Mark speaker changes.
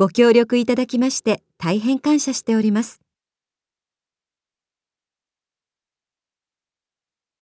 Speaker 1: ご協力いただきまして大変感謝しております。